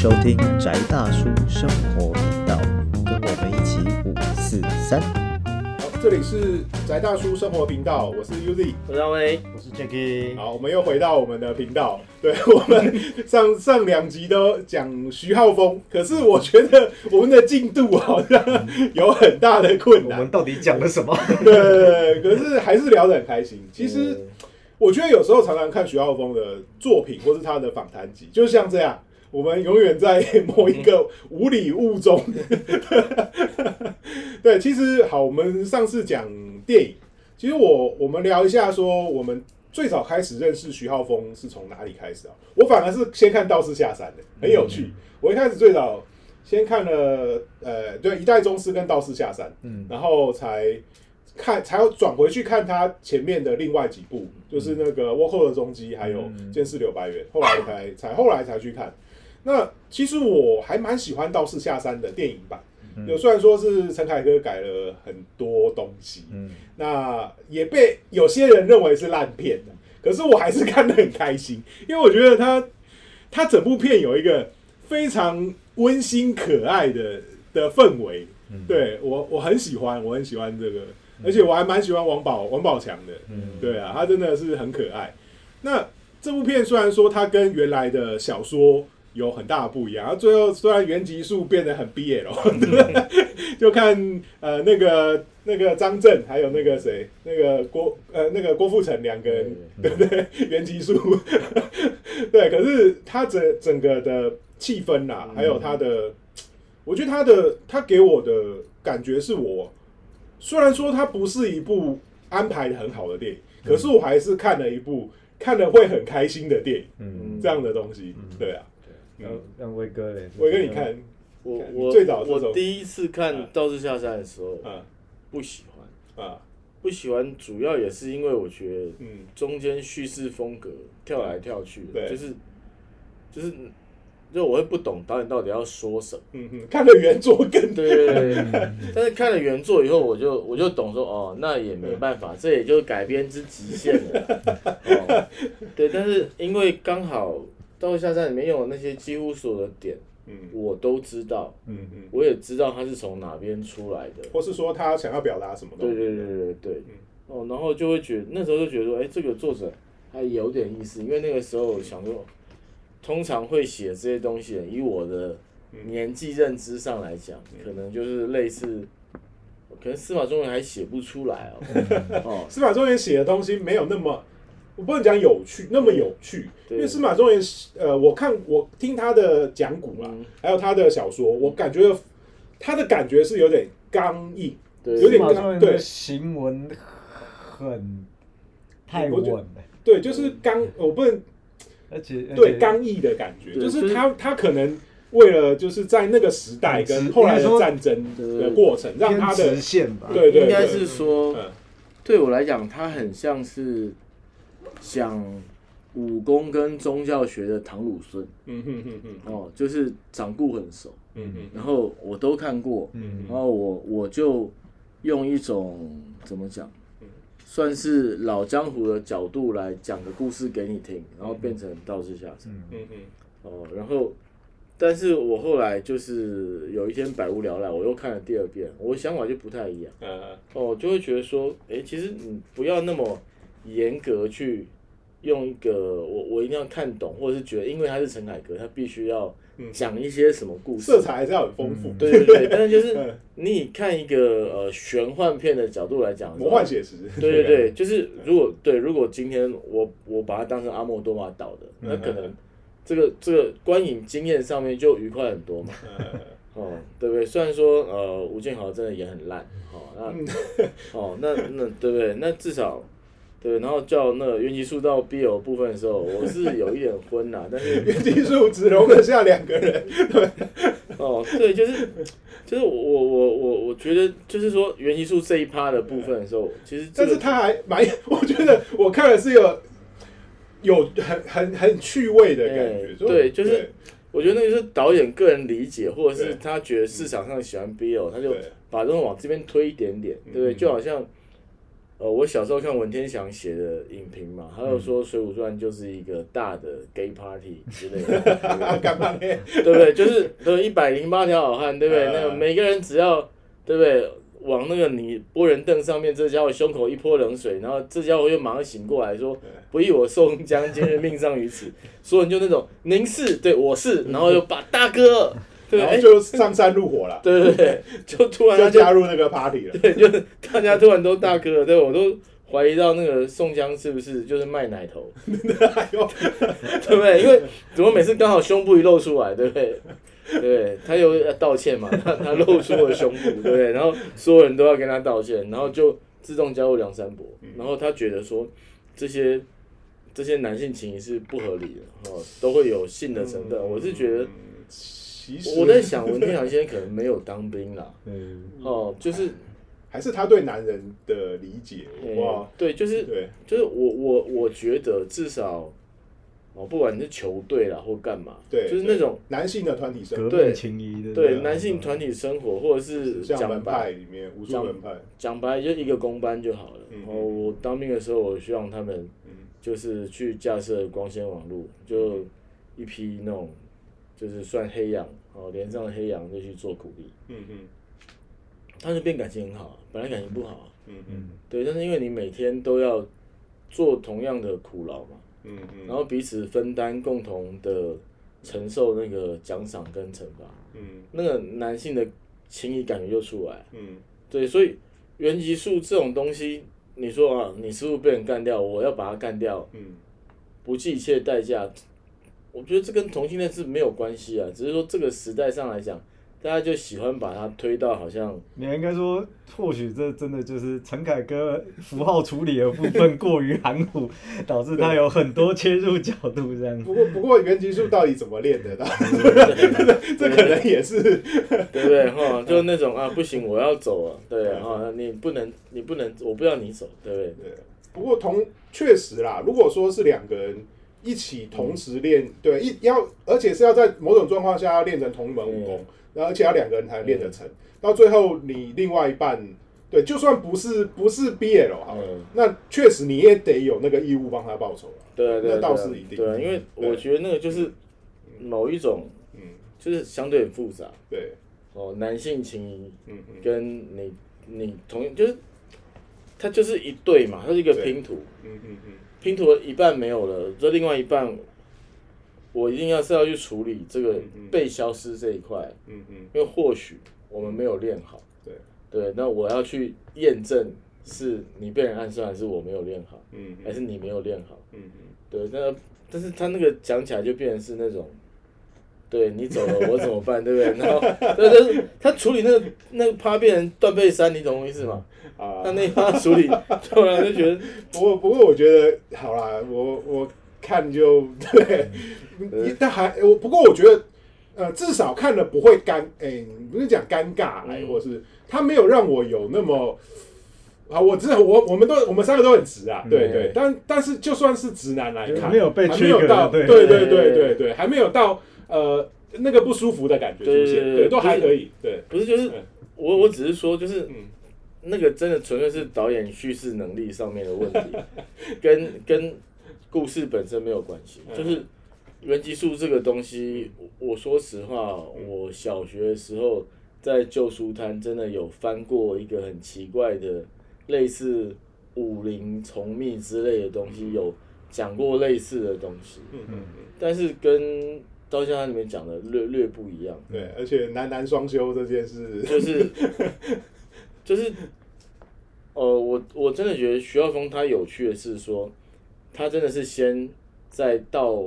收听宅大叔生活频道，跟我们一起五四三。好，这里是宅大叔生活频道，我是 Uzi。我是阿威，我是 Jacky，好，我们又回到我们的频道。对我们上上两集都讲徐浩峰，可是我觉得我们的进度好像有很大的困难我们。到底讲了什么？对，可是还是聊得很开心。其实我觉得有时候常常看徐浩峰的作品或是他的访谈集，就像这样，我们永远在某一个无里雾中。对，其实好，我们上次讲电影，其实我我们聊一下说，我们最早开始认识徐浩峰是从哪里开始啊？我反而是先看《道士下山》的，很有趣。我一开始最早先看了呃，对，《一代宗师》跟《道士下山》，嗯然后才看，才要转回去看他前面的另外几部，就是那个《倭寇的踪迹》还有嗯《剑士柳白猿》，后来才才后来才去看。那其实我还蛮喜欢《道士下山》的电影版，有虽然说是陈凯歌改了很多东西，嗯。那也被有些人认为是烂片的，可是我还是看得很开心，因为我觉得他他整部片有一个非常温馨可爱的的氛围，对我我很喜欢，我很喜欢这个，而且我还蛮喜欢王宝王宝强的，嗯。对啊，他真的是很可爱。那这部片虽然说它跟原来的小说有很大的不一样，然后最后虽然原集数变得很 BL，就看呃那个那个张震还有那个谁那个郭呃那个郭富城两个人对不对？原集数。对，可是他整整个的气氛呐、还有他的，我觉得他的他给我的感觉是我虽然说它不是一部安排的很好的电影，可是我还是看了一部看了会很开心的电影，嗯，这样的东西，对啊。让让威哥嘞，威哥你看，我我最早我第一次看嗯《道士下山》的时候啊不喜欢，啊不喜欢主要也是因为我觉得嗯。中间叙事风格跳来跳去的，对。就是就是就我会不懂导演到底要说什么。嗯嗯，看了原作更对对对对，但是看了原作以后，我就我就懂说，哦，那也没办法，这也就是改编之极限了。哦，对，但是因为刚好《道士下山》里面用的那些几乎所有的点，嗯。我都知道，嗯嗯，我也知道他是从哪边出来的。或是说他想要表达什么东西？对对对对对，哦，然后就会觉得那时候就觉得说，哎，这个作者还有点意思，因为那个时候想说，通常会写这些东西，以我的年纪认知上来讲，可能就是类似，可能司马中原还写不出来哦，哦，司马中原写的东西没有那么，我不能讲有趣，那么有趣，因为司马中原，呃，我看我听他的讲古啦，嗯。还有他的小说，我感觉他的感觉是有点刚硬，对，有点马上对的行文很太稳了，对，就是刚，我不能而且对刚毅的感觉，对就是他他可能为了就是在那个时代跟后来的战争的过程，让他的直线吧，对对对应该是说，嗯。对我来讲，他很像是讲武功跟宗教学的唐鲁孙。嗯哼哼哼。哦，就是掌故很熟，嗯哼然后我都看过，嗯然后我我就用一种怎么讲，算是老江湖的角度来讲个故事给你听，然后变成道士下山。嗯嗯。哼哦，然后，但是我后来就是有一天百无聊赖，我又看了第二遍，我想法就不太一样。呃哦，就会觉得说，哎，其实你不要那么严格去用一个我我一定要看懂，或者是觉得因为他是陈凯歌，他必须要讲一些什么故事。色彩还是要很丰富，对对对，但是就是嗯你以看一个呃玄幻片的角度来讲，魔幻写实，对对对，就是如果对，如果今天我我把它当成阿莫多玛导的，那可能这个这个观影经验上面就愉快很多嘛。呃 哦，对不对？虽然说呃吴建豪真的也很烂，哦那哦那那对不对？那至少对，然后叫那个元气树到 BL 部分的时候，我是有一点昏啦，但是 原技术只容得下两个人，对哦对，就是就是我我我我我觉得就是说元气树这一趴的部分的时候，其实这个但是他还蛮，我觉得我看了是有有很很很趣味的感觉对就是我觉得那个是导演个人理解，或者是他觉得市场上喜欢 BL，他就把这种往这边推一点点，对不对？嗯就好像呃，我小时候看文天祥写的影评嘛，他有说《水浒传》就是一个大的 gay party 之类的，干嘛呢？对不对？就是对一百零八条好汉，对不对？嗯那个每个人只要对不对？往那个你拨人凳上面，这家伙胸口一泼冷水，然后这家伙又马上醒过来说：“不义我宋江今日命丧于此。”所有人就那种您是对我是，然后又把大哥，然后，就上山入伙了，对 对对，就突然就就加入那个 party 了。对，就是大家突然都大哥了，对我都怀疑到那个宋江是不是就是卖奶头，对不对？因为怎么每次刚好胸部一露出来，对不对？对，他又要道歉嘛，他他露出了胸部，对不对？然后所有人都要跟他道歉，然后就自动加入梁山伯，然后他觉得说这些这些男性情谊是不合理的哦，都会有性的成分。我是觉得，嗯其实我在想文天祥先生可能没有当兵啦，嗯，哦，就是还是他对男人的理解，哇呃，对，就是对，就是我我我觉得至少，哦，不管你是球队啦或干嘛，对，就是那种男性的团体生活，对的，对男性团体生活，或者是像门派里面武术门派，讲白就一个公班就好了。然后，我当兵的时候，我希望他们嗯。就是去架设光纤网络，就一批那种就是算黑羊哦，连上黑羊就去做苦力，嗯嗯他就变感情很好啊，本来感情不好啊，嗯嗯对，但是因为你每天都要做同样的苦劳嘛。嗯嗯，然后彼此分担，共同的承受那个奖赏跟惩罚，嗯那个男性的情谊感觉就出来。嗯对，所以原级数这种东西，你说啊，你师傅被人干掉，我要把他干掉，嗯不计一切代价，我觉得这跟同性恋是没有关系啊，只是说这个时代上来讲，大家就喜欢把它推到好像你应该说，或许这真的就是陈凯歌符号处理的部分过于含糊，导致他有很多切入角度这样。不过不过原级数到底怎么练的？这可能也是对不对哈？就那种啊，不行，我要走了，对啊，你不能，你不能，我不要你走，对不对？对。不过同确实啦，如果说是两个人一起同时练，对一要，而且是要在某种状况下要练成同一门武功，然后而且要两个人才能练得成，到最后你另外一半。对，就算不是不是 BL 好了，嗯。那确实你也得有那个义务帮他报仇了。对那倒是一定。对啊，因为我觉得那个就是某一种，嗯，就是相对很复杂。对，哦，男性情谊嗯嗯。跟你你同就是，它就是一对嘛，它是一个拼图，嗯嗯嗯，拼图的一半没有了，这另外一半，我一定要是要去处理这个被消失这一块，嗯嗯，因为或许我们没有练好，对，对，那我要去验证是你被人暗算，还是我没有练好，嗯。还是你没有练好。嗯嗯，对，那但是他那个讲起来就变成是那种，对你走了我怎么办，对不对？然后对，但是他处理那个那个趴变成断背山，你懂我意思吗？啊他那一趴处理，突然就觉得，不过不过我觉得好啦，我我看就对，但还我不过我觉得呃至少看了不会尴哎、你不是讲尴尬哎、嗯或是他没有让我有那么。啊，我知道，我我们都我们三个都很直啊，对嗯对，但但是就算是直男来看，没有被还没有到，对对对对对对对，还没有到呃那个不舒服的感觉出现，对对对对，都还可以，对，不是就是嗯。我我只是说就是嗯。那个真的纯粹是导演叙事能力上面的问题，跟跟故事本身没有关系。嗯。就是原级数这个东西，我我说实话，我小学的时候在旧书摊真的有翻过一个很奇怪的类似武林重密之类的东西，有讲过类似的东西，嗯，但是跟刀剑案里面讲的略略不一样。对，而且男男双修这件事，就是 就是，呃，我我真的觉得徐浩峰他有趣的是说，他真的是先在道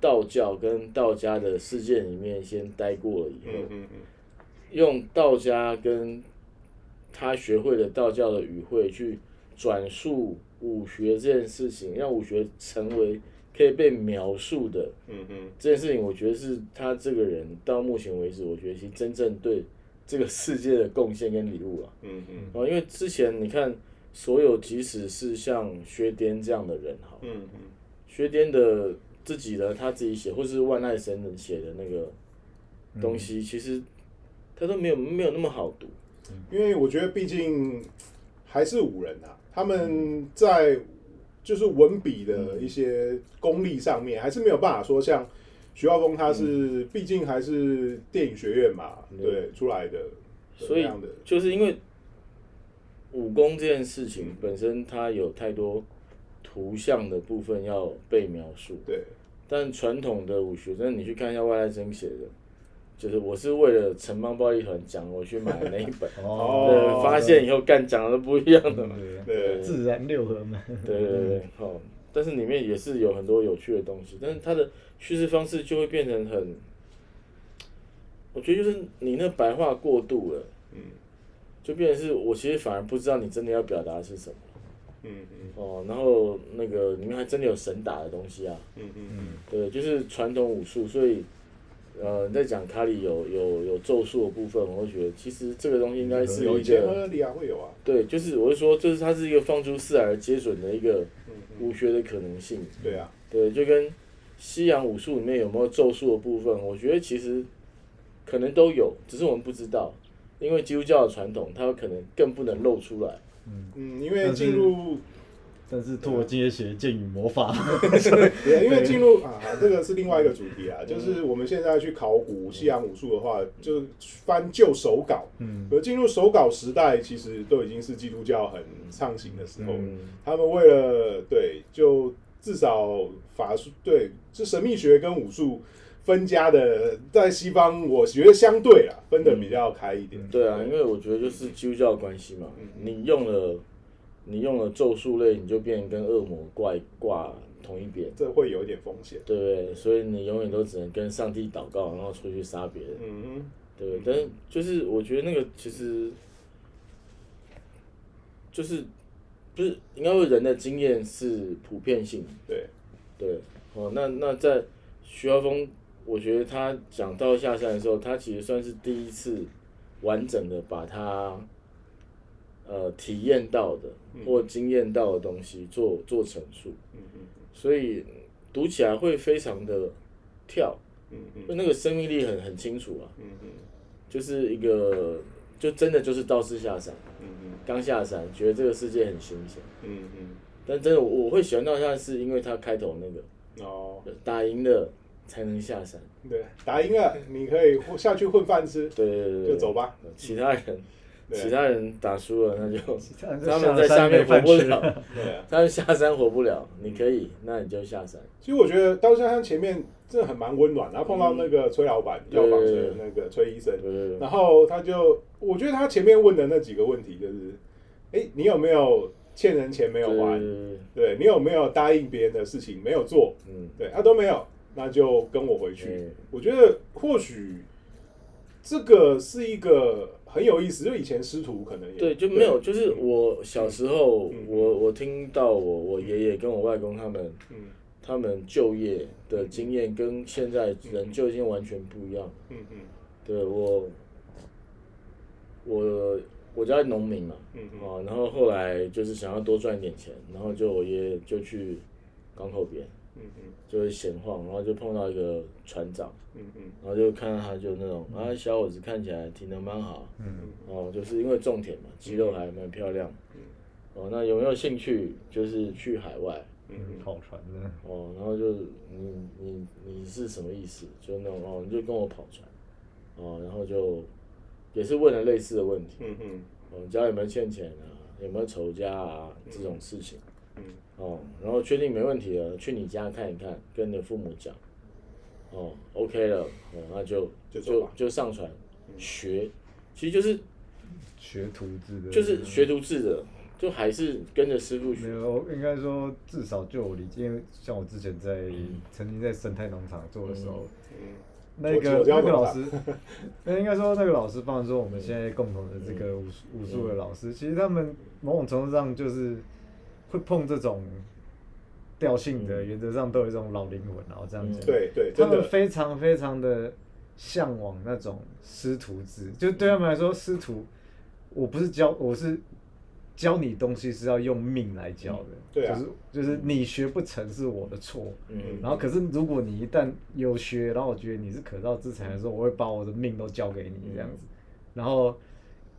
道教跟道家的世界里面先待过了以后，嗯嗯嗯用道家跟他学会的道教的语汇去转述武学这件事情，让武学成为可以被描述的嗯嗯这件事情，我觉得是他这个人到目前为止，我觉得其实真正对这个世界的贡献跟礼物啊。嗯嗯啊，因为之前你看，所有即使是像薛颠这样的人，好，嗯嗯薛颠的自己的他自己写，或是万籁神人写的那个东西，其实他都没有没有那么好读。因为我觉得，毕竟还是五人啊，他们在就是文笔的一些功力上面，还是没有办法说像徐浩峰，他是毕竟还是电影学院嘛，对出来的，所以的。就是因为武功这件事情本身它有太多图像的部分要被描述，对。但传统的武学，真的你去看一下外来真写的，就是我是为了城邦暴力团讲，我去买的那一本，哦。对，发现以后干讲的都不一样的嘛，对，自然六合嘛，对对对，好，但是里面也是有很多有趣的东西，但是它的叙事方式就会变成很，我觉得就是你那白话过度了，嗯。就变成是我其实反而不知道你真的要表达的是什么。嗯嗯。哦，然后那个里面还真的有神打的东西啊，嗯嗯嗯，对，就是传统武术，所以呃，你在讲卡里有有有咒术的部分，我会觉得其实这个东西应该是有一个会有啊，对，就是我是说，就是它是一个放诸四海而皆准的一个嗯嗯，武学的可能性。对啊，对，就跟西洋武术里面有没有咒术的部分，我觉得其实可能都有，只是我们不知道，因为基督教的传统，它有可能更不能露出来。嗯，因为进入但是拓街学剑与魔法，对，因为进入啊，这个是另外一个主题啊，就是我们现在去考古西洋武术的话，就翻旧手稿，嗯，而进入手稿时代，其实都已经是基督教很畅行的时候。嗯，他们为了对，就至少法术对，是神秘学跟武术分家的，在西方我觉得相对啊，分的比较开一点。对啊，因为我觉得就是基督教的关系嘛，你用了你用了咒术类，你就变成跟恶魔怪挂同一边。这会有一点风险。对不对？所以你永远都只能跟上帝祷告，然后出去杀别人。嗯对，但是就是我觉得那个其实就是不是应该说人的经验是普遍性，对，对，哦，那那在徐浩峰，我觉得他讲到下山的时候，他其实算是第一次完整的把他呃体验到的或经验到的东西做做陈述，嗯嗯所以读起来会非常的跳，嗯嗯就那个生命力很很清楚啊。嗯嗯就是一个，就真的就是道士下山，嗯刚下山，觉得这个世界很新鲜。嗯嗯但真的我我会喜欢道士下，是因为他开头那个嗯，哦，打赢了才能下山。对，打赢了，你可以下去混饭吃，对对对对，就走吧。其他人，对其他人打输了，那就他他们在下面活不了，对啊。他们下山活不了。你可以，那你就下山。其实我觉得刀下山前面真的很蛮温暖，然后碰到那个崔老板对药房的那个崔医生然后他就，我觉得他前面问的那几个问题就是，哎，你有没有欠人钱没有还？对你有没有答应别人的事情没有做？嗯，对，他、都没有，那就跟我回去。嗯我觉得或许这个是一个很有意思，就以前师徒可能也对，就没有，就是我小时候，嗯我我听到我我爷爷跟我外公他们。嗯他们就业的经验跟现在人就已经完全不一样。嗯嗯对我，我我家农民嘛，嗯嗯哦，然后后来就是想要多赚点钱，然后就我爷爷就去港口边，嗯嗯就是闲晃，然后就碰到一个船长，嗯嗯然后就看到他就那种啊小伙子看起来体能蛮好，嗯哦，就是因为种田嘛，肌肉还蛮漂亮，嗯哦，那有没有兴趣就是去海外？嗯跑船的，哦，然后就你你你是什么意思？就那种哦，你就跟我跑船，哦，然后就也是问了类似的问题，嗯嗯哦，们家有没有欠钱啊？有没有仇家啊？这种事情，嗯哦，然后确定没问题了，去你家看一看，跟你的父母讲，哦，OK 了，哦，那就就就就上传学，其实就是学徒制的，就是学徒制的，就还是跟着师傅学，没有，应该说至少就我理解，因为像我之前在曾经在生态农场做的时候，嗯。那个那个老师，那应该说那个老师，放说我们现在共同的这个武术武术的老师，其实他们某种程度上就是会 碰这种调性的，原则上都有一种老灵魂，然后这样子，对对，他们非常非常的向往那种师徒制，就对他们来说，师徒我不是教，我是教你东西是要用命来教的，对啊。就是就是你学不成是我的错，嗯。然后可是如果你一旦有学，然后我觉得你是可造之材的时候，我会把我的命都交给你这样子，然后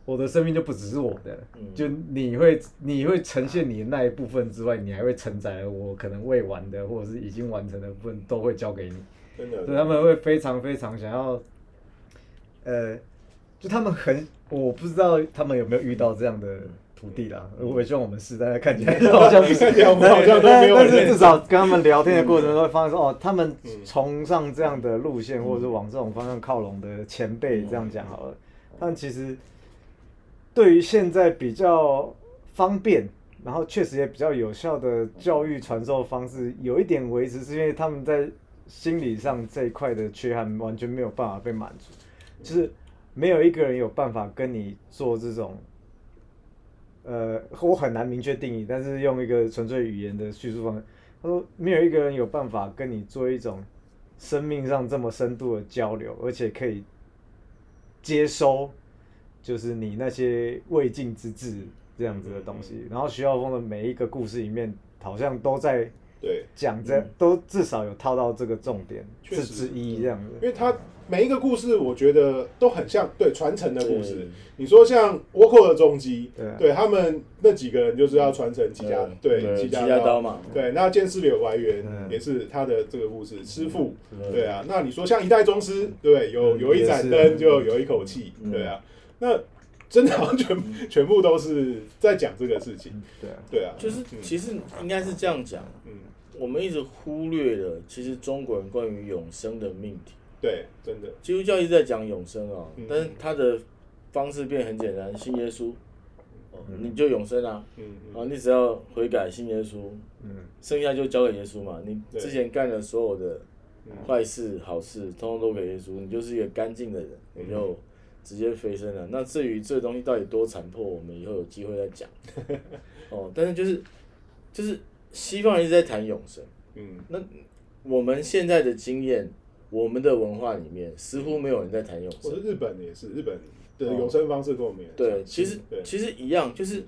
我的生命就不只是我的，嗯。就你会你会呈现你的那一部分之外，你还会承载了我可能未完的或者是已经完成的部分都会交给你，真的所以他们会非常非常想要，呃，就他们很我不知道他们有没有遇到这样的徒弟啦，我也希望我们是，但是看起来 好像不是，看起来我们好像都没有但是至少跟他们聊天的过程中会发现说，哦，他们嗯崇尚这样的路线，或者是往这种方向靠拢的前辈，这样讲好了，他们其实对于现在比较方便，然后确实也比较有效的教育传授方式，有一点维持，是因为他们在心理上这一块的缺憾完全没有办法被满足，就是没有一个人有办法跟你做这种。呃，我很难明确定义，但是用一个纯粹语言的叙述方式，他说没有一个人有办法跟你做一种生命上这么深度的交流，而且可以接收，就是你那些未尽之志这样子的东西。然后徐浩峰的每一个故事里面，好像都在对，讲这，都至少有套到这个重点确实是之一这样子。因为他每一个故事，我觉得都很像对传承的故事。你说像倭寇的踪迹，对他们那几个人就是要传承齐家，对齐齐家家刀嘛，对，那剑士柳白猿嗯也是他的这个故事，师傅，嗯对啊。那你说像一代宗师，对，有嗯有一盏灯就有一口气，嗯对啊。那真的好像全全部都是在讲这个事情，对啊，对啊，就是嗯。其实应该是这样讲，嗯，我们一直忽略了其实中国人关于永生的命题。对，真的，基督教一直在讲永生啊嗯，但是他的方式变很简单，信耶稣，哦，你就永生啊，嗯啊，你只要悔改信耶稣，嗯，剩下就交给耶稣嘛。你之前干的所有的嗯。坏事、好事，通通都给耶稣，你就是一个干净的人，嗯。你就直接飞升了。那至于这个东西到底多残破，我们以后有机会再讲。哦，但是就是就是西方人一直在谈永生，嗯那我们现在的经验，我们的文化里面似乎没有人在谈永生。日本也是，日本的哦永生方式跟我们也很对，其实，其实一样，就是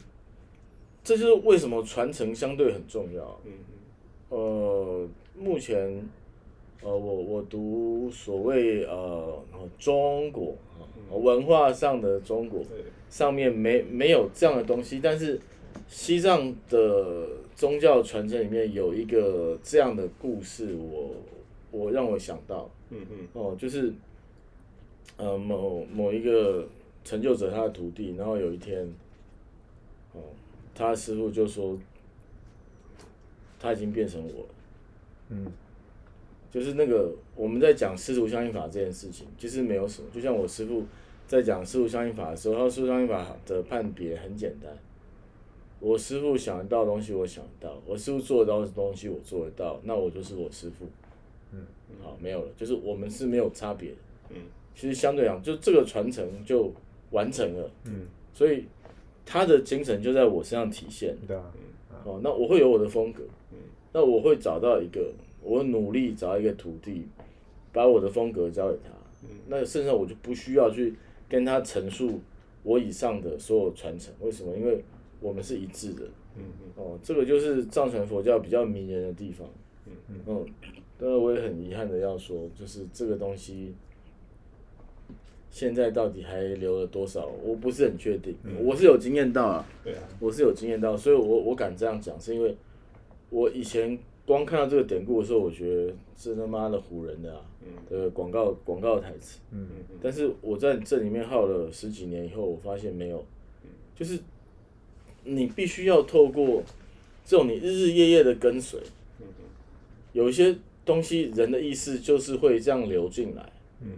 这就是为什么传承相对很重要。嗯嗯呃，目前呃，我我读所谓呃中国呃文化上的中国，上面没没有这样的东西，但是西藏的宗教传承里面有一个这样的故事，我我让我想到嗯嗯哦，就是呃某某一个成就者他的徒弟，然后有一天哦，他的师傅就说他已经变成我了。嗯，就是那个我们在讲师徒相应法这件事情，其实没有什么。就像我师傅在讲师徒相应法的时候，他说师徒相应法的判别很简单。我师傅想得到的东西，我想得到；我师傅做得到的东西，我做得到。那我就是我师傅。嗯，好，没有了，就是我们是没有差别的。嗯其实相对讲，就这个传承就完成了。嗯，所以他的精神就在我身上体现。对啊，哦，那我会有我的风格，嗯那我会找到一个，我努力找一个徒弟，把我的风格交给他，嗯。那剩下我就不需要去跟他陈述我以上的所有传承，为什么？因为我们是一致的，嗯嗯。哦，这个就是藏传佛教比较迷人的地方，嗯嗯，但是我也很遗憾的要说，就是这个东西。现在到底还留了多少？我不是很确定，我是有经验到啊，对啊，我是有经验到，所以我我敢这样讲，是因为我以前光看到这个典故的时候，我觉得这他妈的唬人的啊，嗯呃，广告广告台词。嗯嗯但是我在这里面耗了十几年以后，我发现没有，就是你必须要透过这种你日日夜夜的跟随，嗯有一些东西人的意识就是会这样流进来。嗯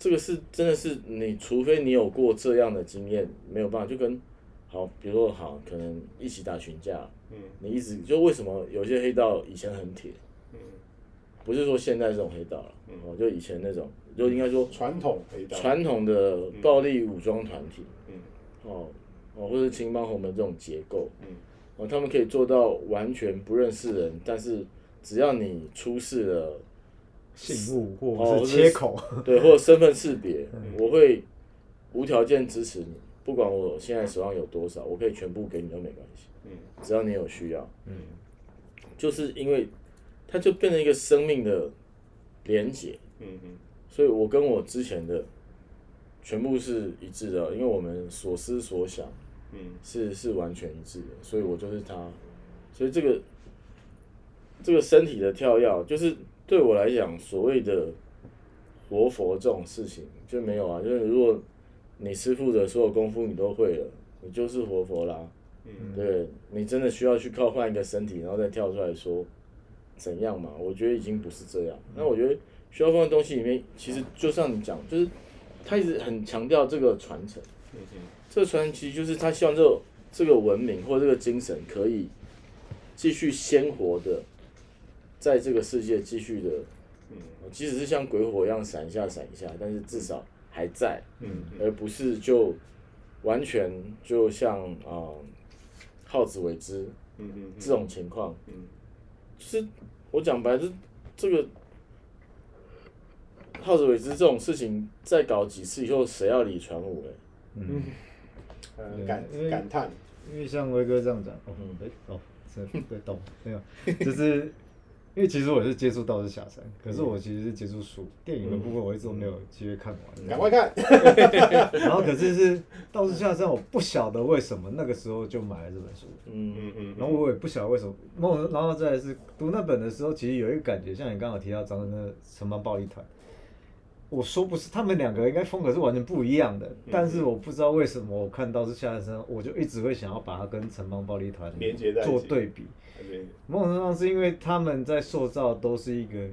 这个是真的是你，除非你有过这样的经验，没有办法。就跟好，比如说好，可能一起打群架，嗯。你一直就为什么有些黑道以前很铁，嗯，不是说现在这种黑道了，嗯。哦，就以前那种，就应该说传统黑道，传统的暴力武装团体，嗯。哦哦，或者青帮红门这种结构，嗯。哦，他们可以做到完全不认识人，但是只要你出示了信物哦或者是切口，对，或者身份识别，我会无条件支持你，不管我现在手上有多少，我可以全部给你都没关系，嗯。只要你有需要，嗯。就是因为它就变成一个生命的连结，嗯嗯所以我跟我之前的全部是一致的，因为我们所思所想嗯。是是完全一致的，所以我就是他，所以这个这个身体的跳跃，就是对我来讲，所谓的活佛这种事情就没有啊，就是如果你师傅的所有功夫你都会了，你就是活佛啦。嗯对你真的需要去靠换一个身体，然后再跳出来说怎样嘛？我觉得已经不是这样。那我觉得需要放的东西里面，其实就像你讲，就是他一直很强调这个传承。嗯嗯这个传承其实就是他希望这个这个文明或这个精神可以继续鲜活的在这个世界继续的，嗯即使是像鬼火一样闪一下闪一下，但是至少还在，嗯而不是就完全就像啊、呃耗子尾汁嗯嗯这种情况，嗯。就是我讲白了，就是这个耗子尾汁这种事情，再搞几次以后，谁要理传武嘞？嗯，呃对感感叹，因为像威哥这样讲，哦嗯，哎、哦，真对懂没有？就是因为其实我是接触道士下山，可是我其实是接触书，电影的部分我一直都没有机会看完。赶快看，然后可是是道士下山，我不晓得为什么那个时候就买了这本书，嗯嗯嗯，然后我也不晓得为什么。梦，然后再来是读那本的时候，其实有一个感觉，像你刚好提到张的那个城邦暴力团。我说不是，他们两个应该风格是完全不一样的，但是我不知道为什么我看到是下山，我就一直会想要把它跟城邦暴力团连接在做对比。对。某种程度上是因为他们在塑造都是一个，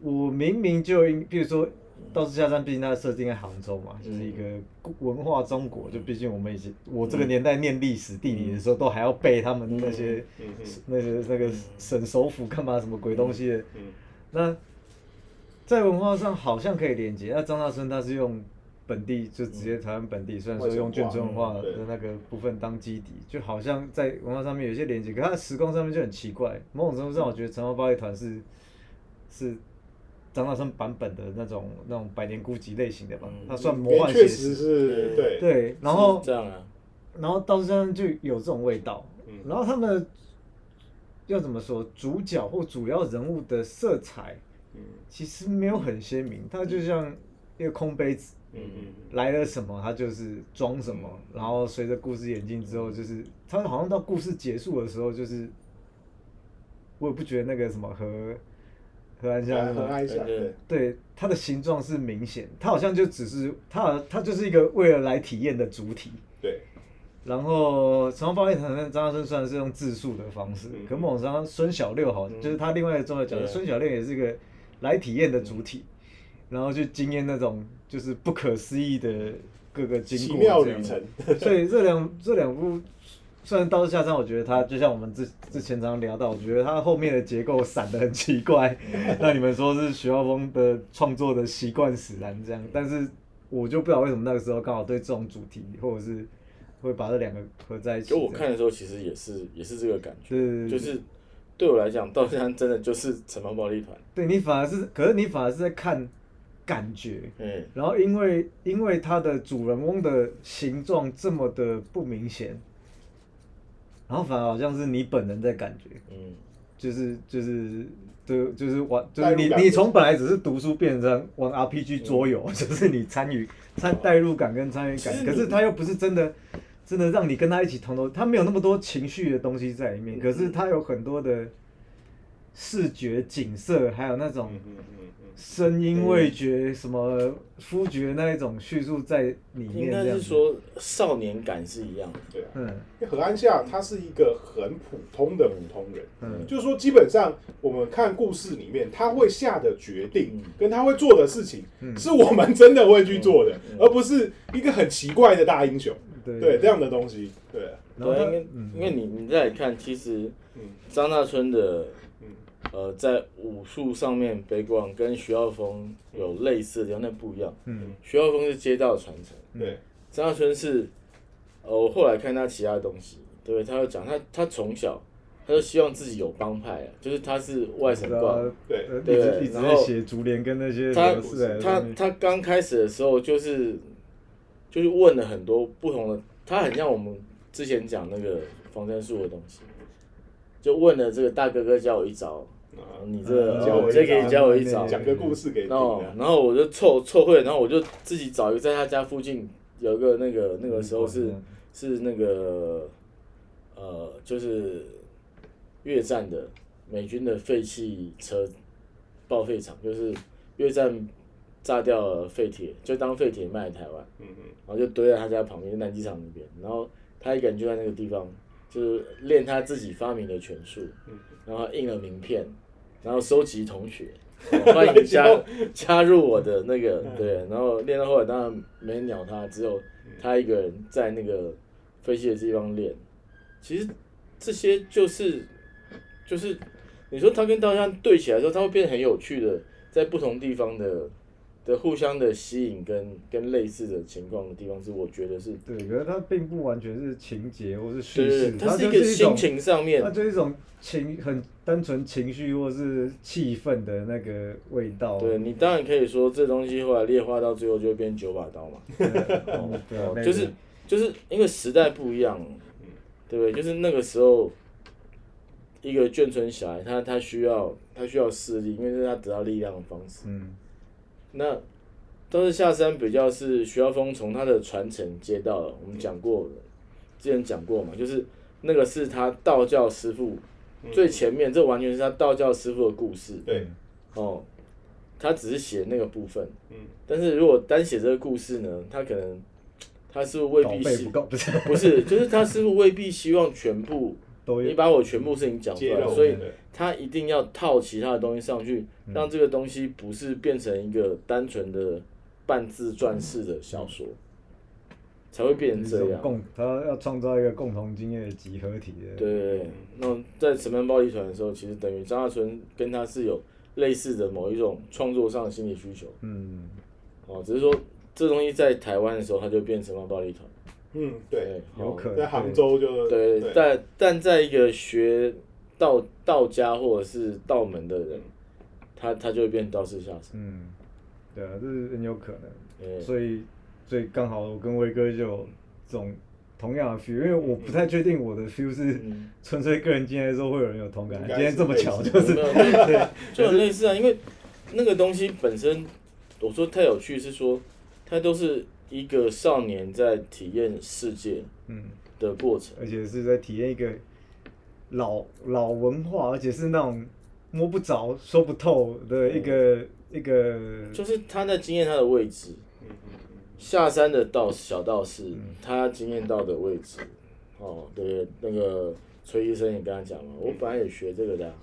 我明明就应，比如说《道士下山》，毕竟它设定在杭州嘛，就是一个文化中国，就毕竟我们以前我这个年代念历史地理的时候，都还要背他们那些、嗯。嗯。那些那个省首府干嘛什么鬼东西的，嗯。那在文化上好像可以连接。那张大春他是用本地就直接台湾本地，虽然说用眷村文化的那个部分当基底，就好像在文化上面有些连接，可它的时空上面就很奇怪。某种程度上，我觉得城邦暴力团是是张大春版本的那种那种百年孤寂类型的吧，它算魔幻写确实实。是对，对，然后这样啊，然后道士山就有这种味道，嗯然后他们要怎么说，主角或主要人物的色彩嗯。其实没有很鲜明，它就像一个空杯子，嗯嗯来了什么它就是装什么，然后随着故事演进之后，就是它好像到故事结束的时候，就是我也不觉得那个什么和和安嗯，乡那种很爱想，对，对它的形状是明显，它好像就只是它好它就是一个为了来体验的主体。对，然后城邦暴力团跟张大春虽然是用自述的方式，嗯。可某种程度上孙小六好，就是他另外一个重要角色，孙小六也是一个来体验的主体，然后去经验那种就是不可思议的各个经奇过，这样妙旅程，所以这两这两部虽然《道士下山》，我觉得它就像我们之之前常常聊到，我觉得它后面的结构散的很奇怪。那你们说是徐浩峰的创作的习惯使然这样，但是我就不知道为什么那个时候刚好对这种主题，或者是会把这两个合在一起。就我看的时候，其实也是也是这个感觉，对，对对就是对我来讲，到现在真的就是城邦暴力团，对你反而是，可是你反而是在看感觉。嗯，然后因为因为它的主人翁的形状这么的不明显，然后反而好像是你本人在感觉，嗯，就是就是就，就是玩，就是你你从本来只是读书变成玩 RPG 桌游，就是你参与参代入感跟参与感，可是他又不是真的真的让你跟他一起同头，他没有那么多情绪的东西在里面，可是他有很多的视觉景色，还有那种声音、味觉、什么肤觉那一种叙述在里面，应该。是说少年感是一样的，对啊。嗯。因为何安夏他是一个很普通的普通人，嗯。就是说基本上我们看故事里面他会下的决定嗯。跟他会做的事情，嗯。是我们真的会去做的，嗯。而不是一个很奇怪的大英雄，对对这样的东西，对，然后对，因为嗯因为你你再看，其实嗯张大春的嗯呃在武术上面背光跟徐浩峰有类似的地方，但不一样。嗯徐浩峰是街道传承，对，张大春是呃我后来看他其他东西，对，他有讲他他从小他就希望自己有帮派啊，就是他是外省挂。对对一直然后在写竹联跟那些他他他刚开始的时候就是就是问了很多不同的，他很像我们之前讲那个防身术的东西，就问了这个大哥哥教我一招，啊你这教我一这可以招教我一招。讲个故事给你然后听啊。然后我就凑凑会，然后我就自己找一个在他家附近有一个那个那个时候是是那个呃就是越战的美军的废弃车报废厂，就是越战炸掉了废铁，就当废铁卖来台湾。嗯嗯然后就堆在他家旁边，南机场那边。然后他一个人就在那个地方，就是练他自己发明的拳术，然后印了名片，然后收集同学，哦欢迎加 加入我的那个对。然后练到后来，当然没人鸟他，只有他一个人在那个废弃的地方练。其实这些就是就是你说他跟刀枪对起来的时候，他会变得很有趣的，在不同地方的的互相的吸引跟跟类似的情况的地方，是我觉得是对，可是它并不完全是情节或是叙事，对，它是一个心，情上面它，就是一种情很单纯情绪或是气氛的那个味道。对你当然可以说这东西后来劣化到最后就会变九把刀嘛，对 就是就是因为时代不一样，对不对？就是那个时候，一个眷村小孩，他他需要他需要势力，因为这是他得到力量的方式。嗯那都是下山比较是徐浩峰从他的传承接到了，我们讲过，之前讲过嘛，就是那个是他道教师傅最前面，这完全是他道教师傅的故事。对，哦。他只是写那个部分，嗯。但是如果单写这个故事呢，他可能他师傅未必是？不是，就是他师傅未必希望全部都你把我全部事情讲出来，所以他一定要套其他的东西上去，让这个东西不是变成一个单纯的半自传式的小说，才会变成这样。共，他要创造一个共同经验的集合体的。对那在《城门暴力团》的时候，其实等于张大春跟他是有类似的某一种创作上的心理需求嗯，哦，只是说这东西在台湾的时候，它就变成城门暴力团。嗯对，有可能在杭州就对，但但在一个学道道家或者是道门的人，他他就会变道士下山。嗯，对啊，这是很有可能。对所以，所以刚好我跟威哥就有这种同样的 feel，因为我不太确定我的 feel 是嗯纯粹个人经验的时候会有人有同感。今天这么巧，就是有没有 就就很类似啊，因为那个东西本身，我说太有趣是说，它都是一个少年在体验世界嗯，的过程。而且是在体验一个老老文化，而且是那种摸不着、说不透的一个、一个，就是他在经验他的位置，下山的道小道士，他经验到的位置，哦，对，那个崔医生也跟他讲嘛，我本来也学这个的啊、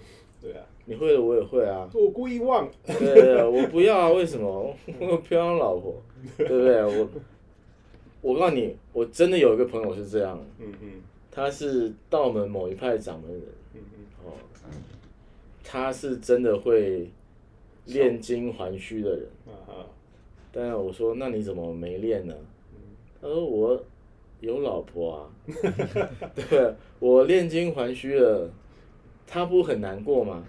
对啊，你会的我也会啊，我故意忘，对对对，我不要啊，为什么？我有漂亮老婆，对不对？我我告诉你，我真的有一个朋友是这样，嗯嗯他是道门某一派掌门人，嗯嗯，哦，他是真的会炼金还虚的人。啊啊，但是我说，那你怎么没练呢？他说我有老婆啊，对，我炼金还虚了，他不很难过吗？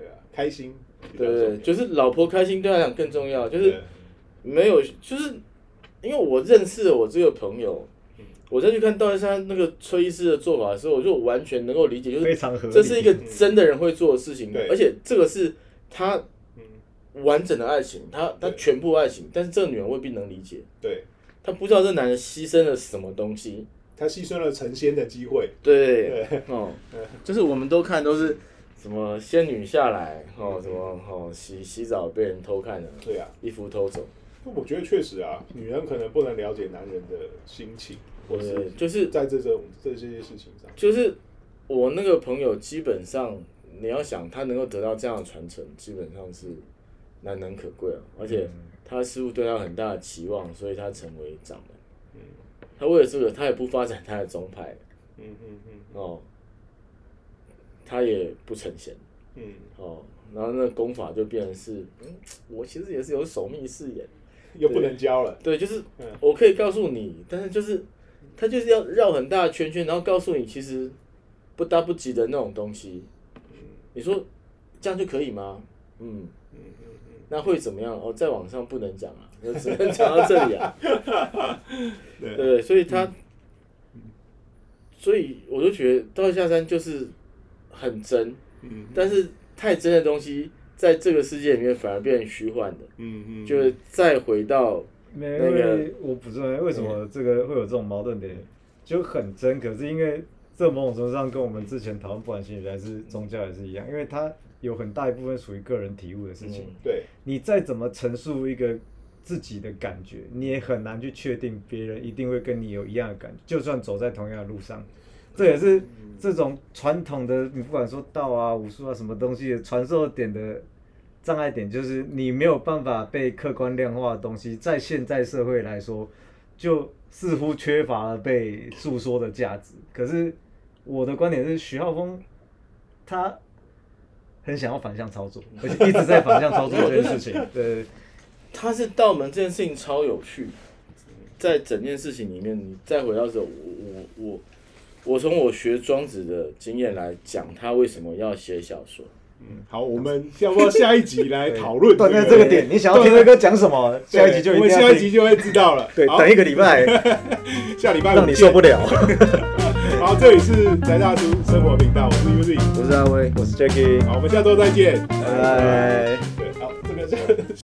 对啊，开心，对就是老婆开心对他来讲更重要，就是没有，就是因为我认识了我这个朋友，我再去看道山那个崔医师的做法的时候，我就完全能够理解，就是非常合理。这是一个真的人会做的事情，对。而且这个是他嗯。完整的爱情，他他全部爱情，但是这个女人未必能理解，对，她不知道这男人牺牲了什么东西，他牺牲了成仙的机会，对，哦，就是我们都看都是什么仙女下来，哦，什么哦洗洗澡被人偷看了，对啊，衣服偷走，我觉得确实啊，女人可能不能了解男人的心情，或对是，就是在这种这些事情上，就是我那个朋友，基本上你要想他能够得到这样的传承，基本上是难能可贵啊。而且他师傅对他很大的期望，所以他成为掌门。嗯。他为了这个，他也不发展他的宗派。嗯嗯嗯。哦，他也不成仙。嗯，哦，然后那功法就变成是，嗯，我其实也是有守密誓言，又不能教了，对，就是嗯。我可以告诉你，但是就是他就是要绕很大的圈圈，然后告诉你其实不搭不及的那种东西。你说这样就可以吗？嗯，那会怎么样？哦，在网上不能讲啊，就只能讲到这里啊。对 对，所以他，所以我就觉得道下山就是很真，嗯但是太真的东西，在这个世界里面反而变成虚幻的，嗯嗯，就是再回到，那个我不知道为什么这个会有这种矛盾点，就很真。可是因为这某种程度上跟我们之前讨论不管心理学还是宗教也是一样，因为它有很大一部分属于个人体悟的事情。嗯对，你再怎么陈述一个自己的感觉，你也很难去确定别人一定会跟你有一样的感觉，就算走在同样的路上。这也是这种传统的，你不管说道啊、武术啊什么东西传授点的障碍点，就是你没有办法被客观量化的东西，在现在社会来说，就似乎缺乏了被诉说的价值。可是我的观点是，徐浩峰他很想要反向操作，而且一直在反向操作这件事情。对，他是道门这件事情超有趣，在整件事情里面，你再回到时候，我我我我从我学庄子的经验来讲，他为什么要写小说。嗯，好，我们要不要下一集来讨论断在这个点，你想要听哥哥讲什么？下一集就一我们下一集就会知道了。对，等一个礼拜，下礼拜让你受不了。好，这里是宅大叔生活频道，我是 Uzi。我是阿威，我是 Jacky，好，我们下周再见。拜拜。对，好，这个是。